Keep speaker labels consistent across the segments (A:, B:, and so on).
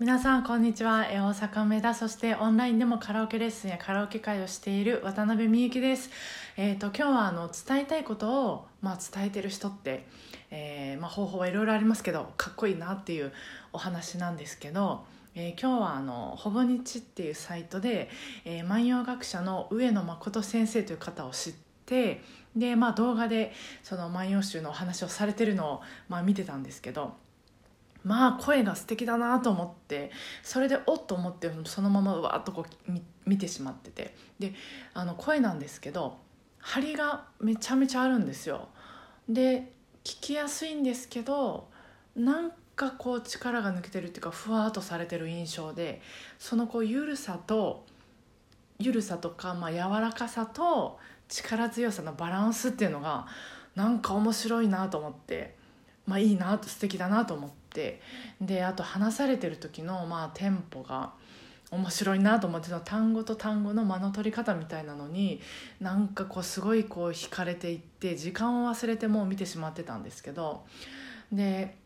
A: 皆さんこんにちは。大阪梅田そしてオンラインでもカラオケレッスンやカラオケ会をしている渡辺美幸です。えー、と今日はあの伝えたいことを、まあ、伝えてる人って、えーまあ、方法はいろいろありますけどかっこいいなっていうお話なんですけど、えー今日はあのほぼ日っていうサイトで、えー万葉学者の上野誠先生という方を知ってで、まあ、動画でその「万葉集」のお話をされてるのを、まあ、見てたんですけどまあ声が素敵だなと思ってそれでおっと思ってそのままわーっとこう見見てしまってて。であの声なんですけど張りがめちゃめちゃあるんですよ。で聞きやすいんですけどなんかこう力が抜けてるっていうかふわっとされてる印象でそのこうゆるさとゆるさとか、まあ、柔らかさと力強さのバランスっていうのがなんか面白いなと思って、まあ、いいなと素敵だなと思って。であと話されてる時の、まあ、テンポが面白いなと思ってその。単語と単語の間の取り方みたいなのになんかこうすごいこう惹かれていって時間を忘れてもう見てしまってたんですけど。で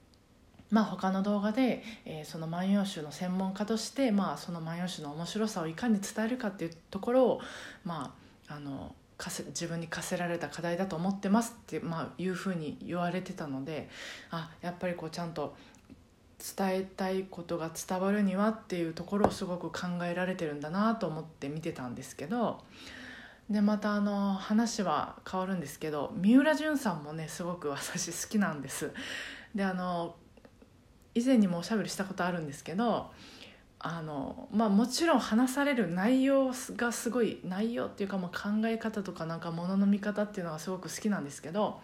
A: まあ、他の動画で、えーその「万葉集」の専門家として、まあ、その「万葉集」の面白さをいかに伝えるかっていうところを、まあ、あの自分に課せられた課題だと思ってますって、まあ、いうふうに言われてたのであやっぱりこうちゃんと伝えたいことが伝わるにはっていうところをすごく考えられてるんだなと思って見てたんですけどでまたあの話は変わるんですけど三浦淳さんもねすごく私好きなんです。であの以前にもおしゃべりしたことあるんですけどあの、まあ、もちろん話される内容がすごい内容っていうか、まあ、考え方とかなんかものの見方っていうのがすごく好きなんですけど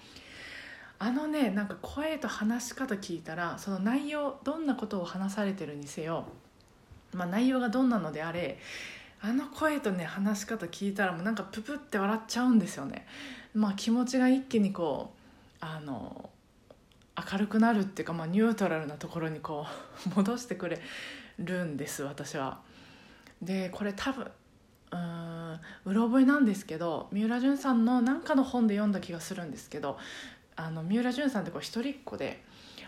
A: あのねなんか声と話し方聞いたらその内容どんなことを話されてるにせよ、まあ、内容がどんなのであれあの声とね話し方聞いたらもうなんかププって笑っちゃうんですよね。まあ、気持ちが一気にこうあの明るくなるっていうか、まあ、ニュートラルなところにこう 戻してくれるんです私は。でこれ多分うんうろ覚えなんですけど三浦淳さんの何かの本で読んだ気がするんですけどあの三浦淳さんってこう一人っ子で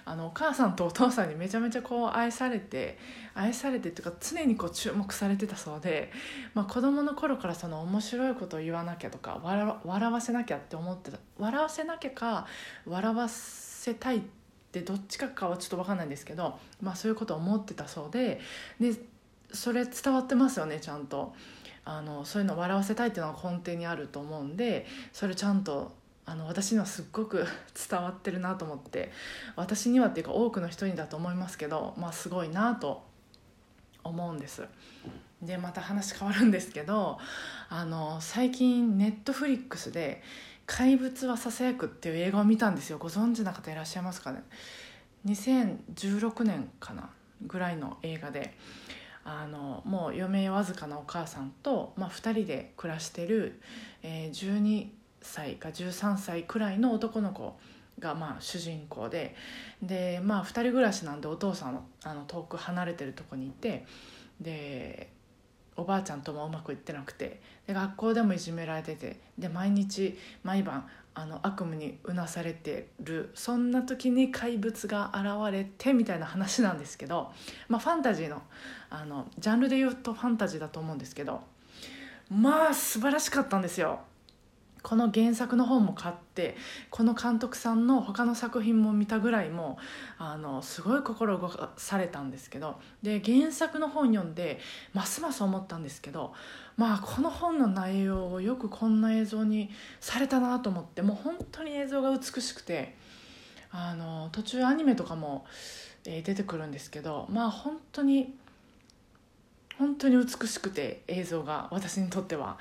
A: あのお母さんとお父さんにめちゃめちゃこう愛されて愛されてっていうか常にこう注目されてたそうで、まあ、子供の頃からその面白いことを言わなきゃとか笑わ笑わせなきゃって思ってた笑わせなきゃか笑わせたいってどっちかかはちょっと分かんないんですけど、まあ、そういうことを思ってたそうででそれ伝わってますよねちゃんと。あのそういうのを笑わせたいっていうのが根底にあると思うんでそれちゃんとあの私にはすっごく 伝わってるなと思って私にはっていうか多くの人にだと思いますけど、まあ、すごいなと思うんです。でまた話変わるんですけどあの最近ネットフリックスで「怪物はささやく」っていう映画を見たんですよ。ご存知の方いらっしゃいますかね？2016年かなぐらいの映画で。あのもう余命わずかなお母さんと、まあ、2人で暮らしてる、えー12歳か13歳くらいの男の子がまあ主人公ででまあ2人暮らしなんでお父さんあの遠く離れてるとこにいてでおばあちゃんともうまくいってなくてで学校でもいじめられててで毎日毎晩あの悪夢にうなされてるそんな時に怪物が現れてみたいな話なんですけど、まあ、ファンタジーのあのジャンルで言うとファンタジーだと思うんですけどまあ素晴らしかったんですよ。この原作の本も買ってこの監督さんの他の作品も見たぐらいもあのすごい心動かされたんですけどで原作の本読んでますます思ったんですけどまあこの本の内容をよくこんな映像にされたなと思ってもう本当に映像が美しくてあの途中アニメとかも、えー出てくるんですけどまあ本当に本当に美しくて映像が私にとっては。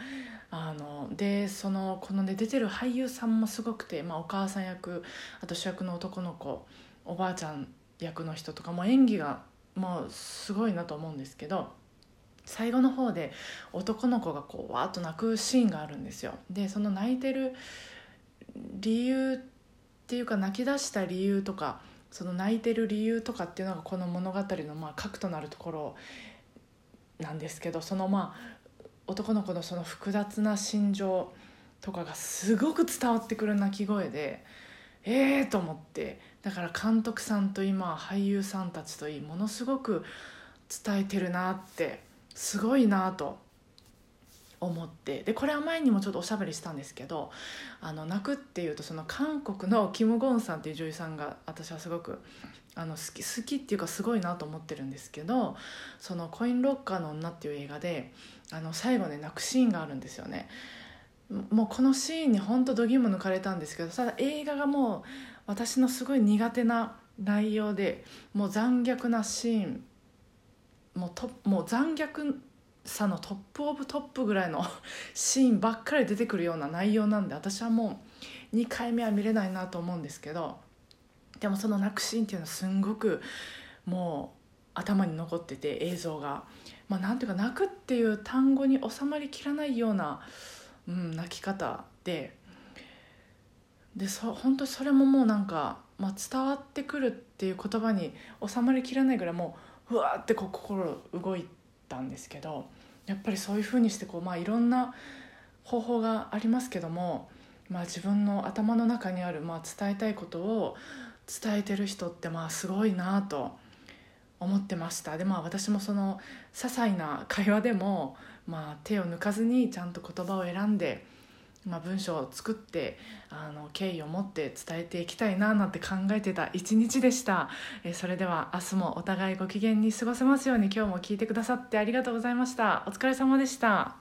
A: あのでそのこのね出てる俳優さんもすごくて、まあ、お母さん役あと主役の男の子おばあちゃん役の人とかも演技がもうすごいなと思うんですけど最後の方で男の子がこうわーっと泣くシーンがあるんですよ。でその泣いてる理由っていうか泣き出した理由とかその泣いてる理由とかっていうのがこの物語のまあ核となるところなんですけどそのまあ男の子のその複雑な心情とかがすごく伝わってくる鳴き声でええー、と思って。だから監督さんと今俳優さんたちといいものすごく伝えてるなってすごいなと思ってでこれは前にもちょっとおしゃべりしたんですけどあの泣くっていうとその韓国のキム・ゴンさんっていう女優さんが私はすごくあの好き好きっていうかすごいなと思ってるんですけどその「コインロッカーの女」っていう映画であの最後ね泣くシーンがあるんですよね。もうこのシーンに本当どぎも抜かれたんですけどただ映画がもう私のすごい苦手な内容でもう残虐なシーンもうともう残虐さのトップオブトップぐらいの シーンばっかり出てくるような内容なんで私はもう2回目は見れないなと思うんですけどでもその泣くシーンっていうのはすんごくもう頭に残ってて映像が、まあ、なんていうか泣くっていう単語に収まりきらないような、うん、泣き方で。でそ本当それももうなんか、まあ、伝わってくるっていう言葉に収まりきらないぐらいもううわーってこう心動いたんですけどやっぱりそういうふうにしてこう、まあ、いろんな方法がありますけども、まあ、自分の頭の中にある、まあ、伝えたいことを伝えてる人ってまあすごいなと思ってました。でまあ私もその些細な会話でも、まあ、手を抜かずにちゃんと言葉を選んで、まあ、文章を作ってあの敬意を持って伝えていきたいななんて考えてた一日でした。えそれでは明日もお互いご機嫌に過ごせますように今日も聞いてくださってありがとうございました。お疲れ様でした。